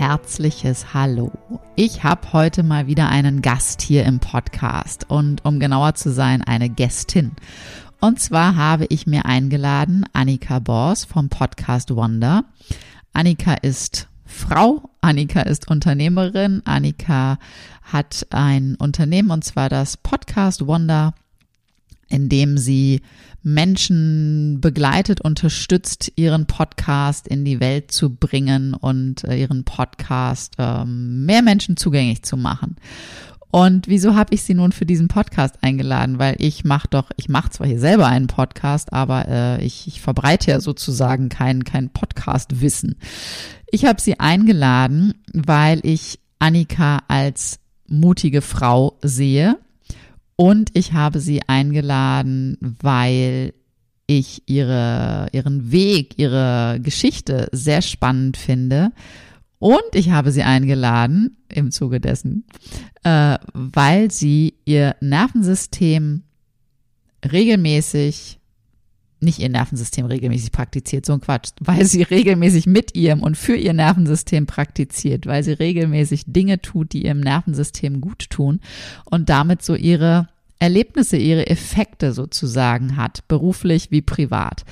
Herzliches Hallo. Ich habe heute mal wieder einen Gast hier im Podcast und um genauer zu sein, eine Gästin. Und zwar habe ich mir eingeladen Annika Bors vom Podcast Wonder. Annika ist Frau, Annika ist Unternehmerin, Annika hat ein Unternehmen und zwar das Podcast Wonder, in dem sie Menschen begleitet, unterstützt, ihren Podcast in die Welt zu bringen und äh, ihren Podcast ähm, mehr Menschen zugänglich zu machen. Und wieso habe ich sie nun für diesen Podcast eingeladen? Weil ich mache doch, ich mache zwar hier selber einen Podcast, aber äh, ich, ich verbreite ja sozusagen kein, kein Podcast-Wissen. Ich habe sie eingeladen, weil ich Annika als mutige Frau sehe, und ich habe sie eingeladen, weil ich ihre, ihren Weg, ihre Geschichte sehr spannend finde. Und ich habe sie eingeladen im Zuge dessen, äh, weil sie ihr Nervensystem regelmäßig nicht ihr Nervensystem regelmäßig praktiziert, so ein Quatsch, weil sie regelmäßig mit ihrem und für ihr Nervensystem praktiziert, weil sie regelmäßig Dinge tut, die ihrem Nervensystem gut tun und damit so ihre Erlebnisse, ihre Effekte sozusagen hat, beruflich wie privat.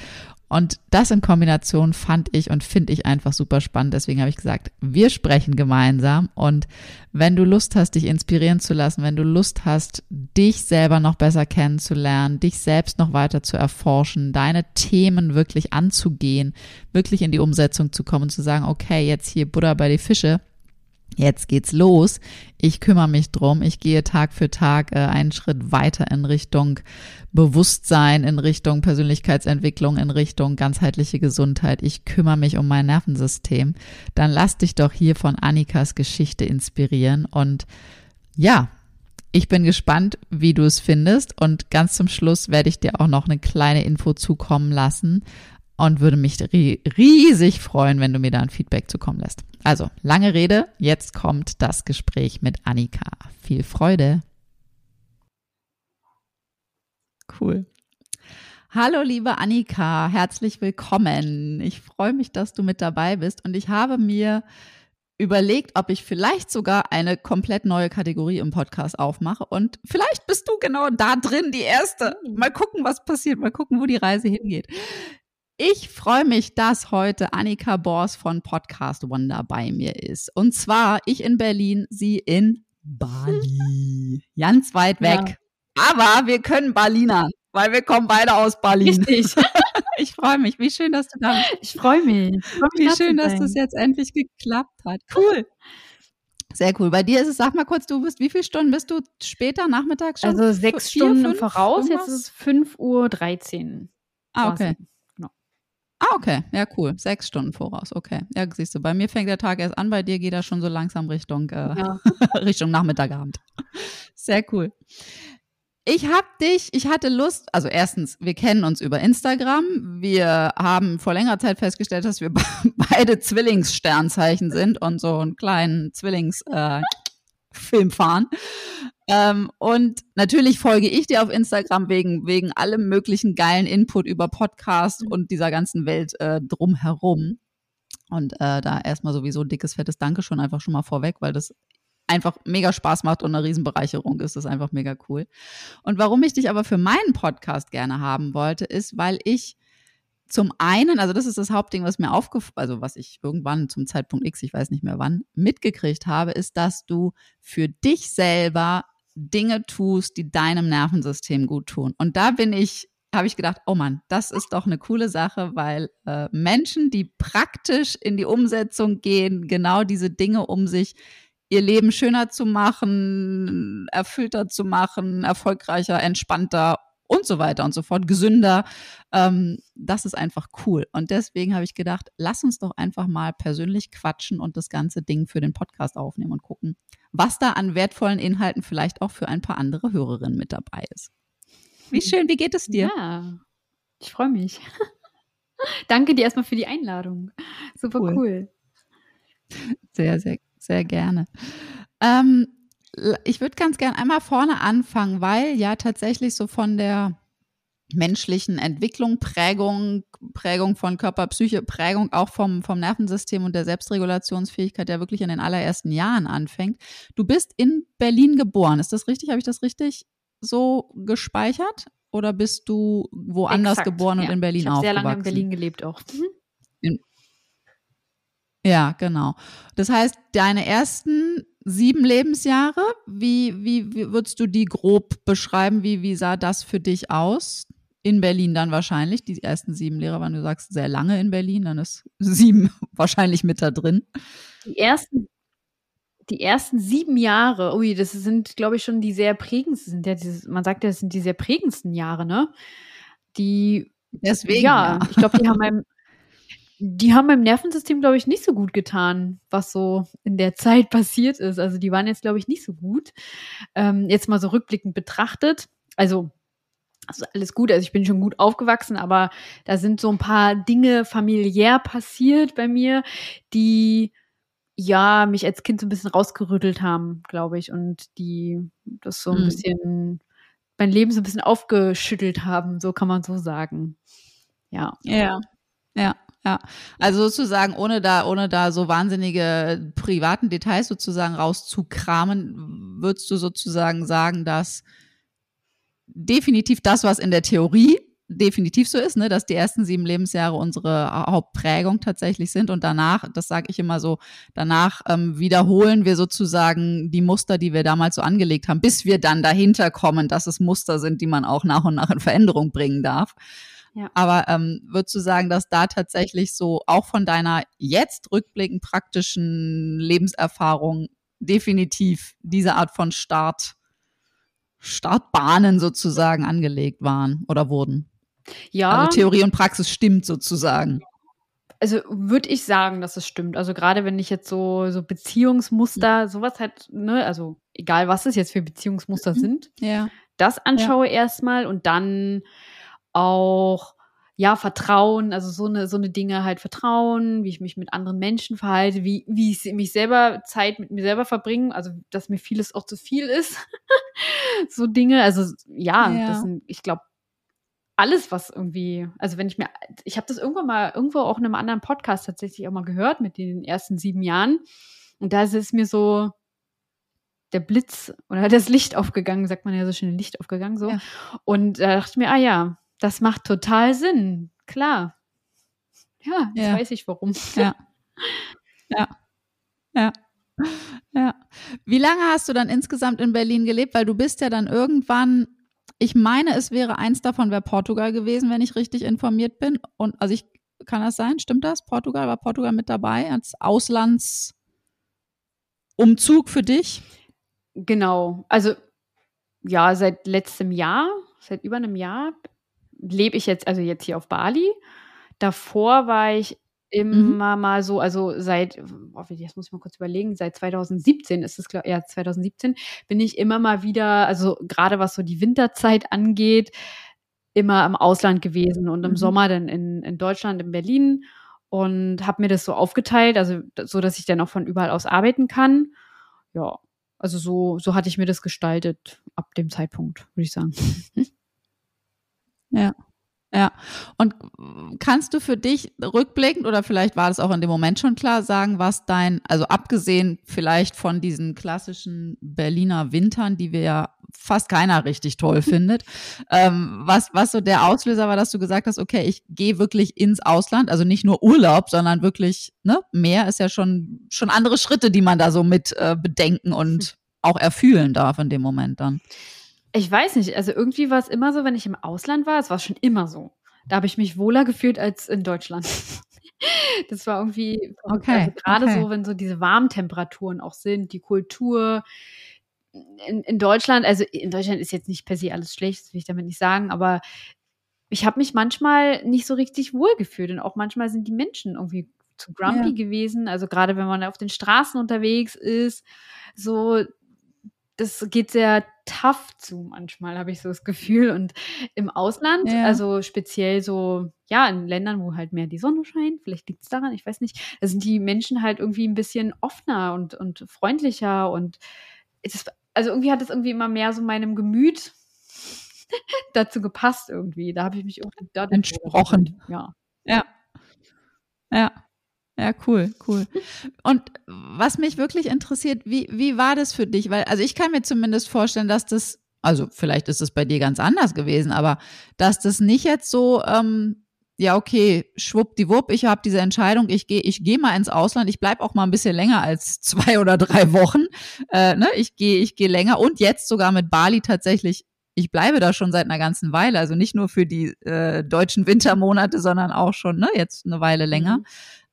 Und das in Kombination fand ich und finde ich einfach super spannend. Deswegen habe ich gesagt, wir sprechen gemeinsam. Und wenn du Lust hast, dich inspirieren zu lassen, wenn du Lust hast, dich selber noch besser kennenzulernen, dich selbst noch weiter zu erforschen, deine Themen wirklich anzugehen, wirklich in die Umsetzung zu kommen, zu sagen, okay, jetzt hier Buddha bei die Fische, Jetzt geht's los. Ich kümmere mich drum. Ich gehe Tag für Tag äh, einen Schritt weiter in Richtung Bewusstsein, in Richtung Persönlichkeitsentwicklung, in Richtung ganzheitliche Gesundheit. Ich kümmere mich um mein Nervensystem. Dann lass dich doch hier von Annikas Geschichte inspirieren. Und ja, ich bin gespannt, wie du es findest. Und ganz zum Schluss werde ich dir auch noch eine kleine Info zukommen lassen und würde mich riesig freuen, wenn du mir da ein Feedback zukommen lässt. Also, lange Rede, jetzt kommt das Gespräch mit Annika. Viel Freude. Cool. Hallo, liebe Annika, herzlich willkommen. Ich freue mich, dass du mit dabei bist und ich habe mir überlegt, ob ich vielleicht sogar eine komplett neue Kategorie im Podcast aufmache und vielleicht bist du genau da drin, die erste. Mal gucken, was passiert, mal gucken, wo die Reise hingeht. Ich freue mich, dass heute Annika Bors von Podcast Wonder bei mir ist. Und zwar ich in Berlin, sie in Bali. Ganz weit weg. Ja. Aber wir können Berlinern, weil wir kommen beide aus Berlin. Richtig. ich freue mich. Wie schön, dass du da bist. Ich freue mich. freu mich. Wie schön, dass das jetzt endlich geklappt hat. Cool. Sehr cool. Bei dir ist es, sag mal kurz, du bist, wie viele Stunden bist du später nachmittags schon? Also sechs Vier, Stunden fünf, voraus, irgendwas? jetzt ist es 5.13 Uhr. Ah, okay. Ah, okay. Ja, cool. Sechs Stunden voraus. Okay. Ja, siehst du, bei mir fängt der Tag erst an, bei dir geht er schon so langsam Richtung, äh, ja. Richtung Nachmittagabend. Sehr cool. Ich habe dich, ich hatte Lust, also erstens, wir kennen uns über Instagram. Wir haben vor längerer Zeit festgestellt, dass wir beide Zwillingssternzeichen sind und so einen kleinen Zwillingsfilm äh, fahren. Ähm, und natürlich folge ich dir auf Instagram wegen, wegen allem möglichen geilen Input über Podcast mhm. und dieser ganzen Welt äh, drumherum. Und äh, da erstmal sowieso ein dickes, fettes Dankeschön einfach schon mal vorweg, weil das einfach mega Spaß macht und eine Riesenbereicherung ist. Das ist einfach mega cool. Und warum ich dich aber für meinen Podcast gerne haben wollte, ist, weil ich zum einen, also das ist das Hauptding, was mir aufgefallen, also was ich irgendwann zum Zeitpunkt X, ich weiß nicht mehr wann, mitgekriegt habe, ist, dass du für dich selber Dinge tust, die deinem Nervensystem gut tun. Und da bin ich, habe ich gedacht, oh Mann, das ist doch eine coole Sache, weil äh, Menschen, die praktisch in die Umsetzung gehen, genau diese Dinge um sich ihr Leben schöner zu machen, erfüllter zu machen, erfolgreicher, entspannter und so weiter und so fort, gesünder. Ähm, das ist einfach cool. Und deswegen habe ich gedacht, lass uns doch einfach mal persönlich quatschen und das ganze Ding für den Podcast aufnehmen und gucken, was da an wertvollen Inhalten vielleicht auch für ein paar andere Hörerinnen mit dabei ist. Wie schön, wie geht es dir? Ja, ich freue mich. Danke dir erstmal für die Einladung. Super cool. cool. Sehr, sehr, sehr gerne. Ähm, ich würde ganz gern einmal vorne anfangen, weil ja tatsächlich so von der menschlichen Entwicklung, Prägung, Prägung von Körper, Psyche, Prägung auch vom, vom Nervensystem und der Selbstregulationsfähigkeit ja wirklich in den allerersten Jahren anfängt. Du bist in Berlin geboren, ist das richtig? Habe ich das richtig so gespeichert? Oder bist du woanders Exakt, geboren und ja. in Berlin ich aufgewachsen? Ich habe sehr lange in Berlin gelebt auch. Mhm. In, ja, genau. Das heißt, deine ersten sieben Lebensjahre, wie, wie, wie würdest du die grob beschreiben? Wie, wie sah das für dich aus? In Berlin dann wahrscheinlich. Die ersten sieben Lehrer waren, du sagst, sehr lange in Berlin, dann ist sieben wahrscheinlich mit da drin. Die ersten, die ersten sieben Jahre, ui, das sind, glaube ich, schon die sehr prägendsten, sind ja dieses, man sagt ja, das sind die sehr prägendsten Jahre, ne? Die Deswegen. Ja, ja. ich glaube, die haben meinem, die haben meinem Nervensystem, glaube ich, nicht so gut getan, was so in der Zeit passiert ist. Also die waren jetzt, glaube ich, nicht so gut. Ähm, jetzt mal so rückblickend betrachtet. Also, also alles gut, also ich bin schon gut aufgewachsen, aber da sind so ein paar Dinge familiär passiert bei mir, die ja mich als Kind so ein bisschen rausgerüttelt haben, glaube ich, und die das so ein mhm. bisschen mein Leben so ein bisschen aufgeschüttelt haben, so kann man so sagen. Ja. Ja. Ja. Ja, also sozusagen, ohne da, ohne da so wahnsinnige privaten Details sozusagen rauszukramen, würdest du sozusagen sagen, dass definitiv das, was in der Theorie definitiv so ist, ne, dass die ersten sieben Lebensjahre unsere Hauptprägung tatsächlich sind und danach, das sage ich immer so, danach ähm, wiederholen wir sozusagen die Muster, die wir damals so angelegt haben, bis wir dann dahinter kommen, dass es Muster sind, die man auch nach und nach in Veränderung bringen darf. Ja. Aber ähm, würdest du sagen, dass da tatsächlich so auch von deiner jetzt rückblickend praktischen Lebenserfahrung definitiv diese Art von Start, Startbahnen sozusagen angelegt waren oder wurden? Ja. Also Theorie und Praxis stimmt sozusagen. Also würde ich sagen, dass es stimmt. Also gerade wenn ich jetzt so, so Beziehungsmuster, mhm. sowas halt, ne, also egal was es jetzt für Beziehungsmuster mhm. sind, ja. das anschaue ja. erstmal und dann auch ja, Vertrauen, also so eine, so eine Dinge halt Vertrauen, wie ich mich mit anderen Menschen verhalte, wie, wie ich mich selber Zeit mit mir selber verbringe, also dass mir vieles auch zu viel ist. so Dinge, also ja, ja. das sind, ich glaube, alles, was irgendwie, also wenn ich mir, ich habe das irgendwann mal, irgendwo auch in einem anderen Podcast tatsächlich auch mal gehört mit den ersten sieben Jahren. Und da ist es mir so, der Blitz oder das Licht aufgegangen, sagt man ja so schön, Licht aufgegangen so. Ja. Und da dachte ich mir, ah ja, das macht total Sinn. Klar. Ja, jetzt ja. weiß ich warum. Ja. Ja. Ja. Ja. Wie lange hast du dann insgesamt in Berlin gelebt? Weil du bist ja dann irgendwann, ich meine, es wäre eins davon wäre Portugal gewesen, wenn ich richtig informiert bin. Und also ich kann das sein? Stimmt das? Portugal war Portugal mit dabei als Auslandsumzug für dich? Genau. Also ja, seit letztem Jahr, seit über einem Jahr lebe ich jetzt, also jetzt hier auf Bali. Davor war ich immer mhm. mal so, also seit, oh, jetzt muss ich mal kurz überlegen, seit 2017 ist es, ja, 2017 bin ich immer mal wieder, also gerade was so die Winterzeit angeht, immer im Ausland gewesen und im mhm. Sommer dann in, in Deutschland, in Berlin und habe mir das so aufgeteilt, also so, dass ich dann auch von überall aus arbeiten kann. Ja, also so, so hatte ich mir das gestaltet ab dem Zeitpunkt, würde ich sagen. Ja. Ja. Und kannst du für dich rückblickend oder vielleicht war das auch in dem Moment schon klar sagen, was dein, also abgesehen vielleicht von diesen klassischen Berliner Wintern, die wir ja fast keiner richtig toll findet. Ähm, was, was so der Auslöser war, dass du gesagt hast, okay, ich gehe wirklich ins Ausland, also nicht nur Urlaub, sondern wirklich, ne, mehr ist ja schon, schon andere Schritte, die man da so mit äh, bedenken und auch erfühlen darf in dem Moment dann. Ich weiß nicht, also irgendwie war es immer so, wenn ich im Ausland war, es war schon immer so. Da habe ich mich wohler gefühlt als in Deutschland. Das war irgendwie okay, also gerade okay. so, wenn so diese warmen Temperaturen auch sind, die Kultur, in, in Deutschland, also in Deutschland ist jetzt nicht per se alles schlecht, das will ich damit nicht sagen, aber ich habe mich manchmal nicht so richtig wohl gefühlt und auch manchmal sind die Menschen irgendwie zu grumpy ja. gewesen. Also gerade wenn man auf den Straßen unterwegs ist, so das geht sehr tough zu manchmal, habe ich so das Gefühl. Und im Ausland, ja. also speziell so, ja, in Ländern, wo halt mehr die Sonne scheint, vielleicht liegt es daran, ich weiß nicht, da sind die Menschen halt irgendwie ein bisschen offener und, und freundlicher und es, also irgendwie hat es irgendwie immer mehr so meinem Gemüt dazu gepasst irgendwie. Da habe ich mich irgendwie entsprochen. Ja. Ja. Ja. Ja, cool, cool. Und was mich wirklich interessiert, wie, wie war das für dich? Weil, also ich kann mir zumindest vorstellen, dass das, also vielleicht ist es bei dir ganz anders gewesen, aber dass das nicht jetzt so, ähm, ja, okay, schwuppdiwupp, ich habe diese Entscheidung, ich gehe ich geh mal ins Ausland, ich bleib auch mal ein bisschen länger als zwei oder drei Wochen. Äh, ne? Ich gehe ich geh länger und jetzt sogar mit Bali tatsächlich ich bleibe da schon seit einer ganzen Weile, also nicht nur für die äh, deutschen Wintermonate, sondern auch schon ne, jetzt eine Weile länger.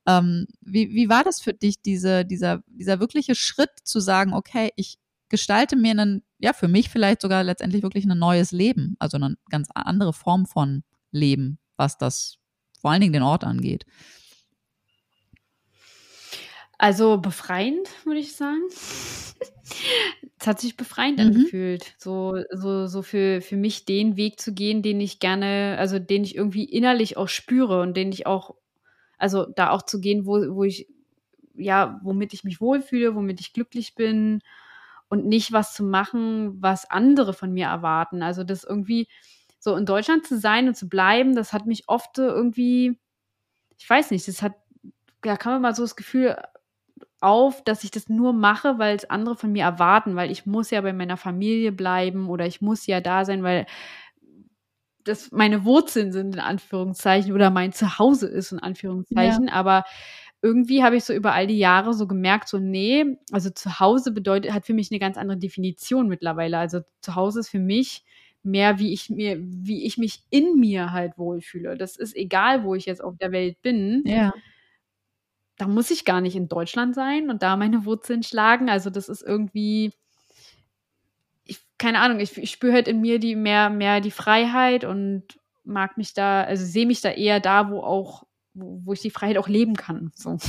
Ähm, wie, wie war das für dich, diese, dieser, dieser wirkliche Schritt zu sagen, okay, ich gestalte mir einen, ja, für mich vielleicht sogar letztendlich wirklich ein neues Leben, also eine ganz andere Form von Leben, was das vor allen Dingen den Ort angeht? Also befreiend, würde ich sagen. es hat sich befreiend mhm. angefühlt, so, so, so für, für mich den Weg zu gehen, den ich gerne, also den ich irgendwie innerlich auch spüre und den ich auch, also da auch zu gehen, wo, wo ich, ja, womit ich mich wohlfühle, womit ich glücklich bin und nicht was zu machen, was andere von mir erwarten. Also das irgendwie so in Deutschland zu sein und zu bleiben, das hat mich oft irgendwie, ich weiß nicht, das hat, da kann man mal so das Gefühl auf, dass ich das nur mache, weil es andere von mir erwarten, weil ich muss ja bei meiner Familie bleiben oder ich muss ja da sein, weil das meine Wurzeln sind in Anführungszeichen oder mein Zuhause ist in Anführungszeichen, ja. aber irgendwie habe ich so über all die Jahre so gemerkt, so nee, also Zuhause bedeutet hat für mich eine ganz andere Definition mittlerweile. Also Zuhause ist für mich mehr, wie ich mir, wie ich mich in mir halt wohlfühle. Das ist egal, wo ich jetzt auf der Welt bin. Ja da muss ich gar nicht in Deutschland sein und da meine Wurzeln schlagen. Also das ist irgendwie, keine Ahnung, ich, ich spüre halt in mir die mehr, mehr die Freiheit und mag mich da, also sehe mich da eher da, wo auch, wo, wo ich die Freiheit auch leben kann. So.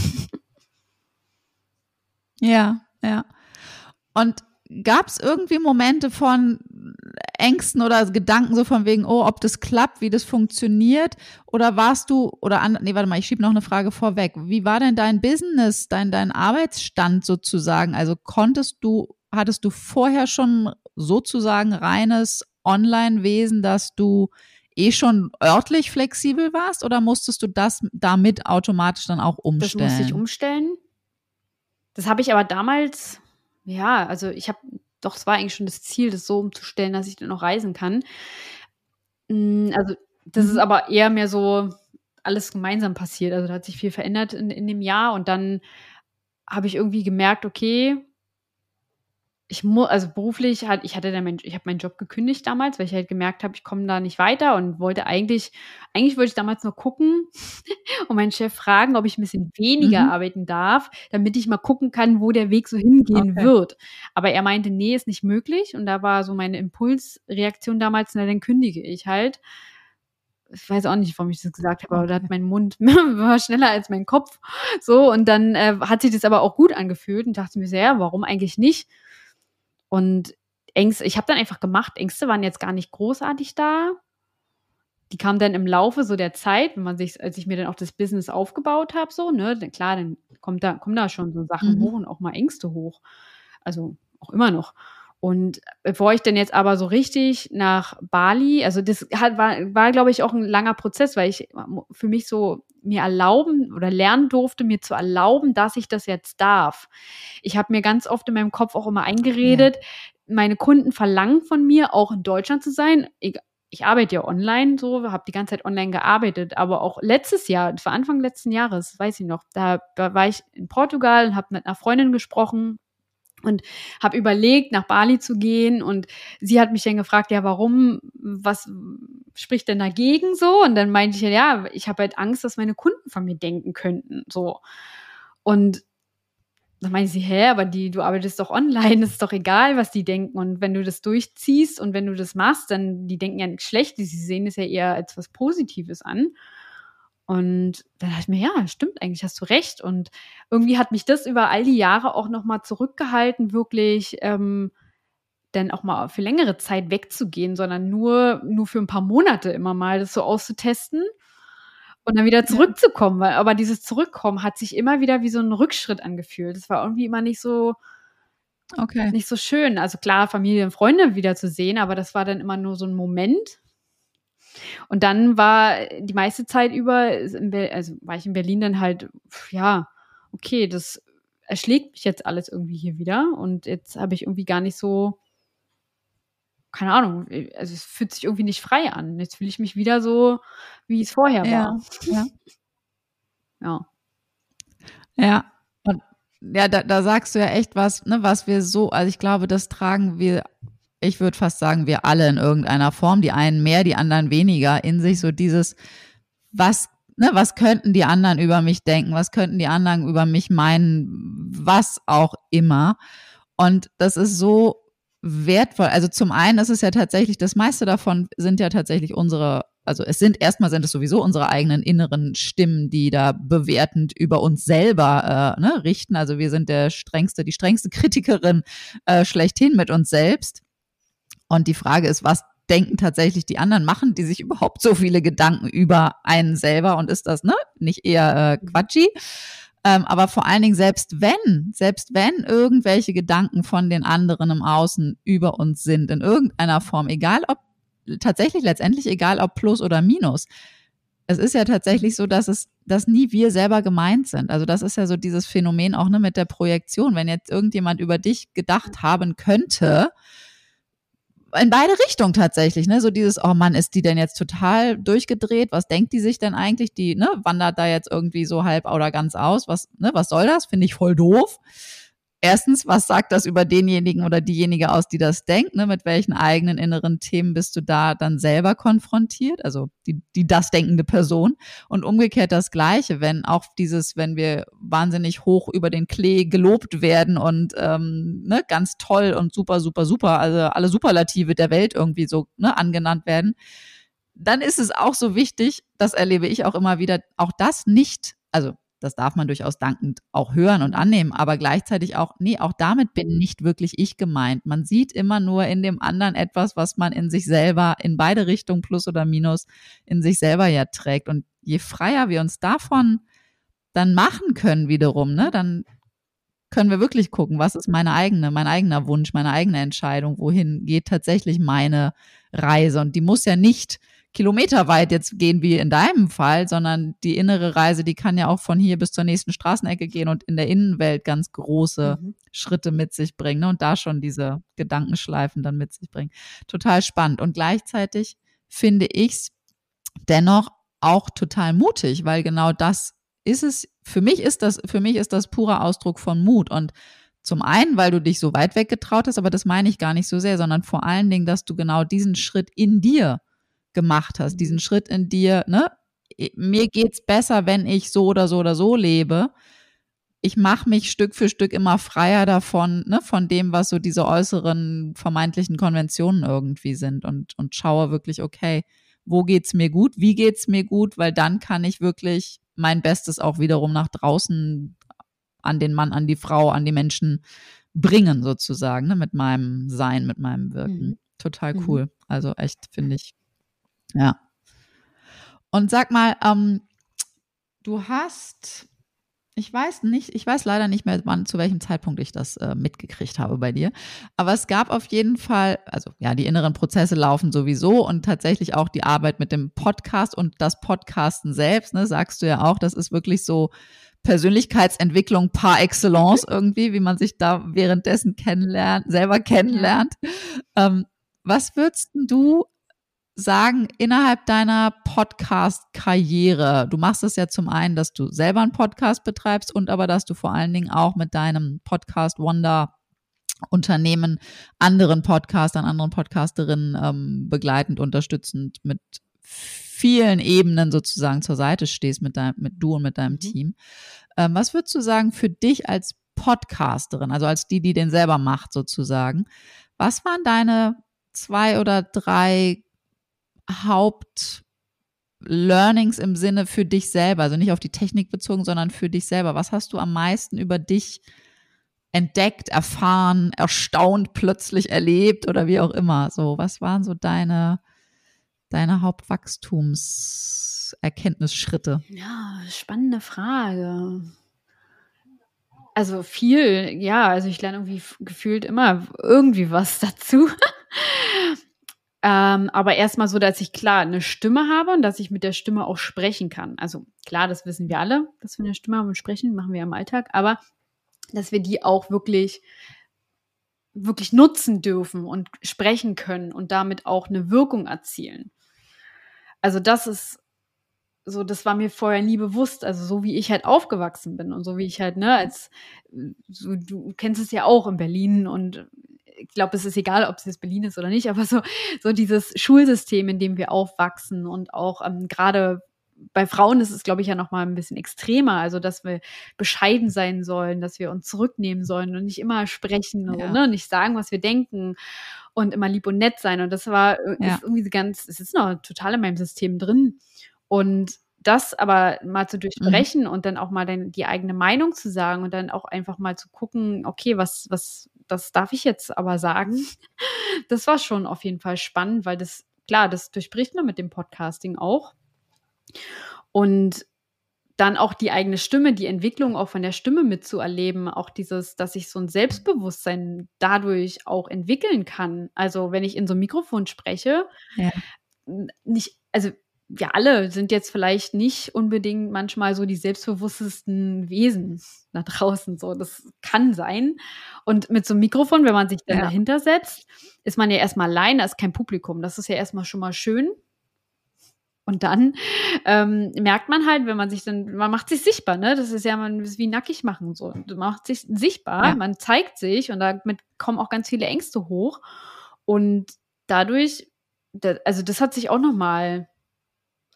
Ja, ja. Und gab es irgendwie Momente von Ängsten oder Gedanken so von wegen, oh, ob das klappt, wie das funktioniert? Oder warst du, oder an, nee, warte mal, ich schiebe noch eine Frage vorweg. Wie war denn dein Business, dein, dein Arbeitsstand sozusagen? Also konntest du, hattest du vorher schon sozusagen reines Online-Wesen, dass du eh schon örtlich flexibel warst oder musstest du das damit automatisch dann auch umstellen? Das musste ich umstellen. Das habe ich aber damals ja, also ich habe doch, es war eigentlich schon das Ziel, das so umzustellen, dass ich dann noch reisen kann. Hm, also das ist mhm. aber eher mehr so alles gemeinsam passiert. Also da hat sich viel verändert in, in dem Jahr und dann habe ich irgendwie gemerkt, okay, ich muss, also beruflich halt, ich hatte dann mein, ich habe meinen Job gekündigt damals, weil ich halt gemerkt habe, ich komme da nicht weiter und wollte eigentlich, eigentlich wollte ich damals nur gucken und meinen Chef fragen, ob ich ein bisschen weniger mhm. arbeiten darf, damit ich mal gucken kann, wo der Weg so hingehen okay. wird. Aber er meinte, nee, ist nicht möglich. Und da war so meine Impulsreaktion damals, na, dann kündige ich halt. Ich weiß auch nicht, warum ich das gesagt habe, aber da hat mein Mund war schneller als mein Kopf. So, und dann äh, hat sich das aber auch gut angefühlt und dachte mir sehr, ja, warum eigentlich nicht? Und Ängste, ich habe dann einfach gemacht, Ängste waren jetzt gar nicht großartig da. Die kamen dann im Laufe so der Zeit, wenn man sich, als ich mir dann auch das Business aufgebaut habe, so, ne, dann, klar, dann kommt da, kommen da schon so Sachen mhm. hoch und auch mal Ängste hoch. Also auch immer noch. Und bevor ich dann jetzt aber so richtig nach Bali, also das hat, war, war glaube ich, auch ein langer Prozess, weil ich für mich so mir erlauben oder lernen durfte, mir zu erlauben, dass ich das jetzt darf. Ich habe mir ganz oft in meinem Kopf auch immer eingeredet, ja. meine Kunden verlangen von mir, auch in Deutschland zu sein. Ich arbeite ja online so, habe die ganze Zeit online gearbeitet, aber auch letztes Jahr, das war Anfang letzten Jahres, weiß ich noch, da, da war ich in Portugal und habe mit einer Freundin gesprochen und habe überlegt, nach Bali zu gehen und sie hat mich dann gefragt, ja, warum, was spricht denn dagegen so? Und dann meinte ich ja, ich habe halt Angst, dass meine Kunden von mir denken könnten, so. Und dann meinte sie, hä, aber die, du arbeitest doch online, ist doch egal, was die denken. Und wenn du das durchziehst und wenn du das machst, dann, die denken ja nichts Schlechtes, sie sehen es ja eher als was Positives an. Und dann dachte ich mir, ja, stimmt eigentlich, hast du recht. Und irgendwie hat mich das über all die Jahre auch nochmal zurückgehalten, wirklich ähm, dann auch mal für längere Zeit wegzugehen, sondern nur, nur für ein paar Monate immer mal das so auszutesten und dann wieder zurückzukommen. Weil, aber dieses Zurückkommen hat sich immer wieder wie so ein Rückschritt angefühlt. Das war irgendwie immer nicht so, okay. nicht so schön. Also klar, Familie und Freunde wieder zu sehen, aber das war dann immer nur so ein Moment. Und dann war die meiste Zeit über, also war ich in Berlin dann halt, ja, okay, das erschlägt mich jetzt alles irgendwie hier wieder. Und jetzt habe ich irgendwie gar nicht so, keine Ahnung, also es fühlt sich irgendwie nicht frei an. Jetzt fühle ich mich wieder so, wie es vorher war. Ja. Ja. Ja. Und ja, da, da sagst du ja echt was, ne, was wir so, also ich glaube, das tragen wir ich würde fast sagen, wir alle in irgendeiner Form, die einen mehr, die anderen weniger, in sich so dieses, was, ne, was könnten die anderen über mich denken, was könnten die anderen über mich meinen, was auch immer. Und das ist so wertvoll. Also zum einen ist es ja tatsächlich, das meiste davon sind ja tatsächlich unsere, also es sind erstmal sind es sowieso unsere eigenen inneren Stimmen, die da bewertend über uns selber äh, ne, richten. Also wir sind der strengste, die strengste Kritikerin äh, schlechthin mit uns selbst. Und die Frage ist, was denken tatsächlich die anderen? Machen die sich überhaupt so viele Gedanken über einen selber? Und ist das ne, nicht eher äh, quatschi? Ähm, aber vor allen Dingen, selbst wenn, selbst wenn irgendwelche Gedanken von den anderen im Außen über uns sind, in irgendeiner Form, egal ob tatsächlich letztendlich egal ob Plus oder Minus. Es ist ja tatsächlich so, dass es, dass nie wir selber gemeint sind. Also das ist ja so dieses Phänomen auch ne, mit der Projektion. Wenn jetzt irgendjemand über dich gedacht haben könnte, in beide Richtungen tatsächlich, ne? So dieses, oh Mann, ist die denn jetzt total durchgedreht? Was denkt die sich denn eigentlich? Die, ne, wandert da jetzt irgendwie so halb oder ganz aus? Was, ne, was soll das? Finde ich voll doof erstens, was sagt das über denjenigen oder diejenige aus, die das denkt? Ne? Mit welchen eigenen inneren Themen bist du da dann selber konfrontiert? Also die, die das denkende Person. Und umgekehrt das Gleiche, wenn auch dieses, wenn wir wahnsinnig hoch über den Klee gelobt werden und ähm, ne, ganz toll und super, super, super, also alle Superlative der Welt irgendwie so ne, angenannt werden, dann ist es auch so wichtig, das erlebe ich auch immer wieder, auch das nicht, also das darf man durchaus dankend auch hören und annehmen, aber gleichzeitig auch, nee, auch damit bin nicht wirklich ich gemeint. Man sieht immer nur in dem anderen etwas, was man in sich selber, in beide Richtungen, plus oder minus, in sich selber ja trägt. Und je freier wir uns davon dann machen können wiederum, ne, dann können wir wirklich gucken, was ist meine eigene, mein eigener Wunsch, meine eigene Entscheidung, wohin geht tatsächlich meine Reise. Und die muss ja nicht kilometerweit jetzt gehen wie in deinem Fall, sondern die innere Reise, die kann ja auch von hier bis zur nächsten Straßenecke gehen und in der Innenwelt ganz große mhm. Schritte mit sich bringen ne? und da schon diese Gedankenschleifen dann mit sich bringen. Total spannend. Und gleichzeitig finde ich es dennoch auch total mutig, weil genau das ist es, für mich ist das, für mich ist das purer Ausdruck von Mut und zum einen, weil du dich so weit weggetraut hast, aber das meine ich gar nicht so sehr, sondern vor allen Dingen, dass du genau diesen Schritt in dir gemacht hast, diesen Schritt in dir, ne? Mir geht's besser, wenn ich so oder so oder so lebe. Ich mache mich Stück für Stück immer freier davon, ne, von dem, was so diese äußeren vermeintlichen Konventionen irgendwie sind und, und schaue wirklich, okay, wo geht's mir gut, wie geht's mir gut, weil dann kann ich wirklich mein Bestes auch wiederum nach draußen an den Mann, an die Frau, an die Menschen bringen, sozusagen, ne, mit meinem Sein, mit meinem Wirken. Mhm. Total mhm. cool. Also echt, finde ich ja. Und sag mal, ähm, du hast, ich weiß nicht, ich weiß leider nicht mehr, wann, zu welchem Zeitpunkt ich das äh, mitgekriegt habe bei dir. Aber es gab auf jeden Fall, also ja, die inneren Prozesse laufen sowieso und tatsächlich auch die Arbeit mit dem Podcast und das Podcasten selbst, ne, sagst du ja auch, das ist wirklich so Persönlichkeitsentwicklung par excellence irgendwie, wie man sich da währenddessen kennenlernt, selber kennenlernt. Ähm, was würdest du sagen innerhalb deiner Podcast-Karriere? Du machst es ja zum einen, dass du selber einen Podcast betreibst und aber, dass du vor allen Dingen auch mit deinem Podcast Wonder Unternehmen anderen Podcastern, anderen Podcasterinnen ähm, begleitend, unterstützend mit vielen Ebenen sozusagen zur Seite stehst mit deinem, mit du und mit deinem mhm. Team. Ähm, was würdest du sagen für dich als Podcasterin, also als die, die den selber macht sozusagen? Was waren deine zwei oder drei Haupt-Learnings im Sinne für dich selber? Also nicht auf die Technik bezogen, sondern für dich selber. Was hast du am meisten über dich entdeckt, erfahren, erstaunt, plötzlich erlebt oder wie auch immer? So, was waren so deine, deine Hauptwachstumserkenntnisschritte? Ja, spannende Frage. Also viel, ja, also ich lerne irgendwie gefühlt immer irgendwie was dazu. Ähm, aber erstmal so, dass ich klar eine Stimme habe und dass ich mit der Stimme auch sprechen kann. Also klar, das wissen wir alle, dass wir eine Stimme haben und sprechen, machen wir im Alltag, aber dass wir die auch wirklich wirklich nutzen dürfen und sprechen können und damit auch eine Wirkung erzielen. Also das ist so, das war mir vorher nie bewusst. Also so wie ich halt aufgewachsen bin und so wie ich halt, ne, als so, du kennst es ja auch in Berlin und ich glaube, es ist egal, ob es jetzt Berlin ist oder nicht, aber so, so dieses Schulsystem, in dem wir aufwachsen und auch ähm, gerade bei Frauen ist es, glaube ich, ja noch mal ein bisschen extremer, also dass wir bescheiden sein sollen, dass wir uns zurücknehmen sollen und nicht immer sprechen, ja. ne, nicht sagen, was wir denken und immer lieb und nett sein. Und das war äh, ja. irgendwie ganz, es ist noch total in meinem System drin. Und das aber mal zu durchbrechen mhm. und dann auch mal dann die eigene Meinung zu sagen und dann auch einfach mal zu gucken, okay, was, was, das darf ich jetzt aber sagen. Das war schon auf jeden Fall spannend, weil das, klar, das durchbricht man mit dem Podcasting auch. Und dann auch die eigene Stimme, die Entwicklung auch von der Stimme mitzuerleben, auch dieses, dass ich so ein Selbstbewusstsein dadurch auch entwickeln kann. Also wenn ich in so ein Mikrofon spreche, ja. nicht, also wir alle sind jetzt vielleicht nicht unbedingt manchmal so die selbstbewusstesten Wesen da draußen. So, das kann sein. Und mit so einem Mikrofon, wenn man sich dann ja. dahinter setzt, ist man ja erstmal allein, da ist kein Publikum. Das ist ja erstmal schon mal schön. Und dann ähm, merkt man halt, wenn man sich dann, man macht sich sichtbar, ne? Das ist ja man ist wie nackig machen so. Du machst sich sichtbar, ja. man zeigt sich und damit kommen auch ganz viele Ängste hoch. Und dadurch, da, also das hat sich auch noch mal,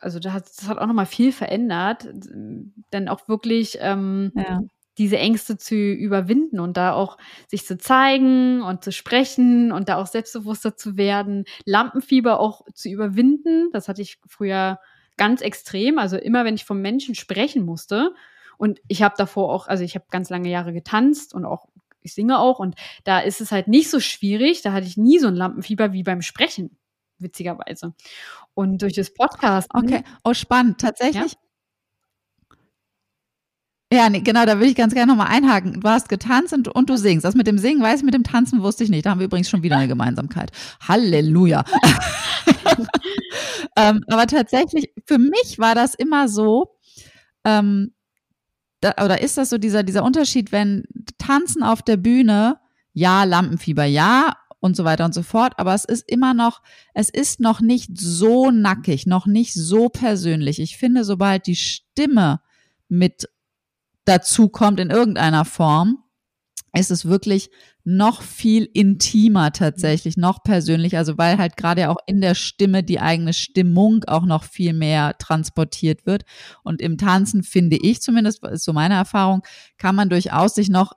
also das hat, das hat auch noch mal viel verändert, denn auch wirklich ähm, ja diese Ängste zu überwinden und da auch sich zu zeigen und zu sprechen und da auch selbstbewusster zu werden, Lampenfieber auch zu überwinden. Das hatte ich früher ganz extrem. Also immer, wenn ich vom Menschen sprechen musste und ich habe davor auch, also ich habe ganz lange Jahre getanzt und auch ich singe auch und da ist es halt nicht so schwierig. Da hatte ich nie so ein Lampenfieber wie beim Sprechen witzigerweise. Und durch das Podcast. Okay, oh spannend. Tatsächlich, ja? Ja, nee, genau, da würde ich ganz gerne nochmal einhaken. Du hast getanzt und, und, du singst. Das mit dem Singen weiß ich, mit dem Tanzen wusste ich nicht. Da haben wir übrigens schon wieder eine Gemeinsamkeit. Halleluja. ähm, aber tatsächlich, für mich war das immer so, ähm, da, oder ist das so dieser, dieser Unterschied, wenn Tanzen auf der Bühne, ja, Lampenfieber, ja, und so weiter und so fort. Aber es ist immer noch, es ist noch nicht so nackig, noch nicht so persönlich. Ich finde, sobald die Stimme mit dazu kommt in irgendeiner Form, ist es wirklich noch viel intimer tatsächlich, noch persönlicher, also weil halt gerade auch in der Stimme die eigene Stimmung auch noch viel mehr transportiert wird. Und im Tanzen finde ich zumindest, ist so meine Erfahrung, kann man durchaus sich noch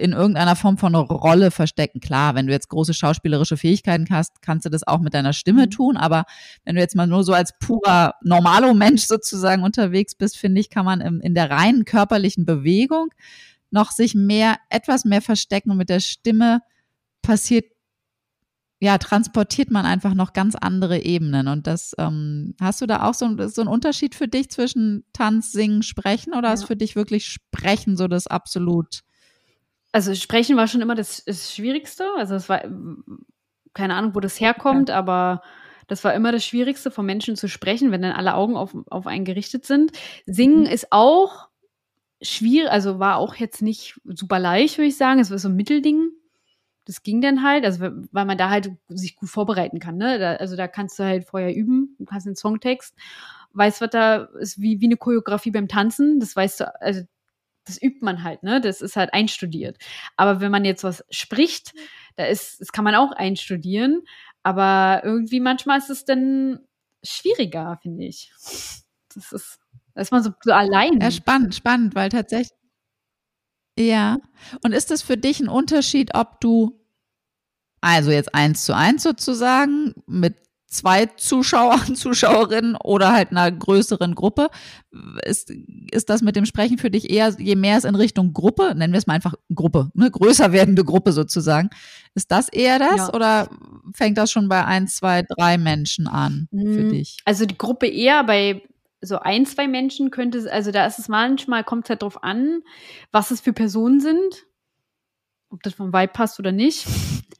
in irgendeiner Form von einer Rolle verstecken. Klar, wenn du jetzt große schauspielerische Fähigkeiten hast, kannst du das auch mit deiner Stimme mhm. tun. Aber wenn du jetzt mal nur so als purer normalo Mensch sozusagen unterwegs bist, finde ich, kann man im, in der reinen körperlichen Bewegung noch sich mehr, etwas mehr verstecken und mit der Stimme passiert ja, transportiert man einfach noch ganz andere Ebenen. Und das, ähm, hast du da auch so, so einen Unterschied für dich zwischen Tanz, Singen, Sprechen oder ja. ist für dich wirklich Sprechen so das absolut also sprechen war schon immer das, das Schwierigste. Also es war keine Ahnung, wo das herkommt, ja. aber das war immer das Schwierigste, von Menschen zu sprechen, wenn dann alle Augen auf, auf einen gerichtet sind. Singen mhm. ist auch schwierig, also war auch jetzt nicht super leicht, würde ich sagen. Es war so ein Mittelding. Das ging dann halt, also weil man da halt sich gut vorbereiten kann. Ne? Da, also da kannst du halt vorher üben, du hast den Songtext, weißt, was da ist wie, wie eine Choreografie beim Tanzen. Das weißt du, also das übt man halt, ne? Das ist halt einstudiert. Aber wenn man jetzt was spricht, da ist, das kann man auch einstudieren. Aber irgendwie manchmal ist es dann schwieriger, finde ich. Das ist, da ist man so, so allein. Ja, spannend, spannend, weil tatsächlich. Ja. Und ist es für dich ein Unterschied, ob du also jetzt eins zu eins sozusagen mit zwei Zuschauern, Zuschauerinnen oder halt einer größeren Gruppe. Ist, ist das mit dem Sprechen für dich eher, je mehr es in Richtung Gruppe, nennen wir es mal einfach Gruppe, ne, größer werdende Gruppe sozusagen, ist das eher das ja. oder fängt das schon bei ein, zwei, drei Menschen an für hm, dich? Also die Gruppe eher bei so ein, zwei Menschen könnte es, also da ist es manchmal, kommt es halt drauf an, was es für Personen sind, ob das vom Vibe passt oder nicht.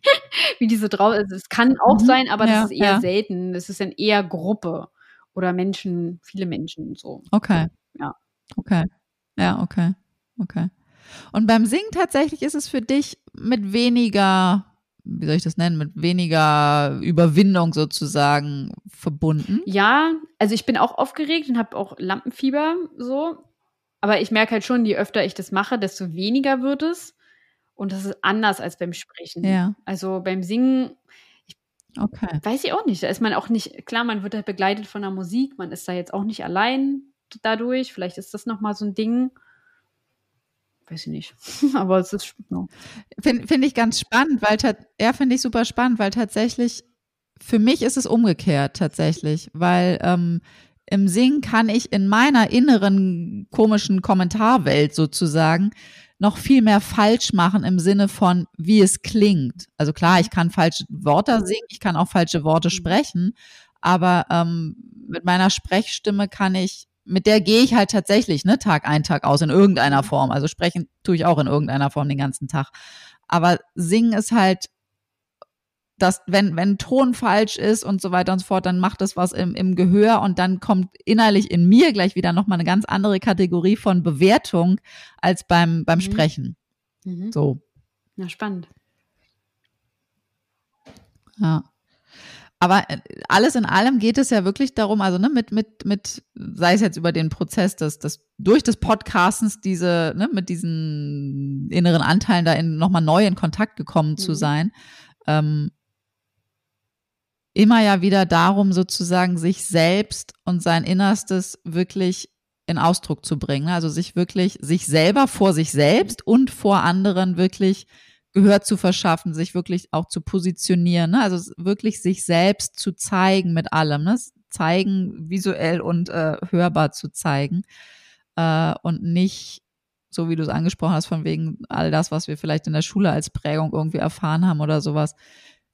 wie diese drauf. Also es kann auch mhm. sein, aber ja, das ist eher ja. selten. Das ist dann eher Gruppe oder Menschen, viele Menschen so. Okay. Ja. Okay. Ja, okay. Okay. Und beim Singen tatsächlich ist es für dich mit weniger, wie soll ich das nennen, mit weniger Überwindung sozusagen verbunden. Ja, also ich bin auch aufgeregt und habe auch Lampenfieber so. Aber ich merke halt schon, je öfter ich das mache, desto weniger wird es. Und das ist anders als beim Sprechen. Ja. Also beim Singen, ich okay. weiß ich auch nicht. Da ist man auch nicht, klar, man wird halt begleitet von der Musik, man ist da jetzt auch nicht allein dadurch. Vielleicht ist das nochmal so ein Ding. Weiß ich nicht. Aber es ist. No. Finde find ich ganz spannend, weil ja, finde ich super spannend, weil tatsächlich, für mich ist es umgekehrt tatsächlich, weil ähm, im Singen kann ich in meiner inneren komischen Kommentarwelt sozusagen noch viel mehr falsch machen im Sinne von, wie es klingt. Also klar, ich kann falsche Worte singen, ich kann auch falsche Worte mhm. sprechen, aber ähm, mit meiner Sprechstimme kann ich, mit der gehe ich halt tatsächlich, ne, Tag ein, Tag aus in irgendeiner Form. Also sprechen tue ich auch in irgendeiner Form den ganzen Tag. Aber singen ist halt dass wenn, wenn Ton falsch ist und so weiter und so fort, dann macht das was im, im Gehör und dann kommt innerlich in mir gleich wieder nochmal eine ganz andere Kategorie von Bewertung als beim, beim mhm. Sprechen. Mhm. So. Na, spannend. Ja. Aber äh, alles in allem geht es ja wirklich darum, also ne, mit, mit, mit, sei es jetzt über den Prozess des, des durch des Podcastens diese, ne, mit diesen inneren Anteilen da in, nochmal neu in Kontakt gekommen mhm. zu sein. Ähm, immer ja wieder darum, sozusagen sich selbst und sein Innerstes wirklich in Ausdruck zu bringen. Also sich wirklich, sich selber vor sich selbst und vor anderen wirklich Gehör zu verschaffen, sich wirklich auch zu positionieren. Ne? Also wirklich sich selbst zu zeigen mit allem. Ne? Zeigen, visuell und äh, hörbar zu zeigen. Äh, und nicht, so wie du es angesprochen hast, von wegen all das, was wir vielleicht in der Schule als Prägung irgendwie erfahren haben oder sowas,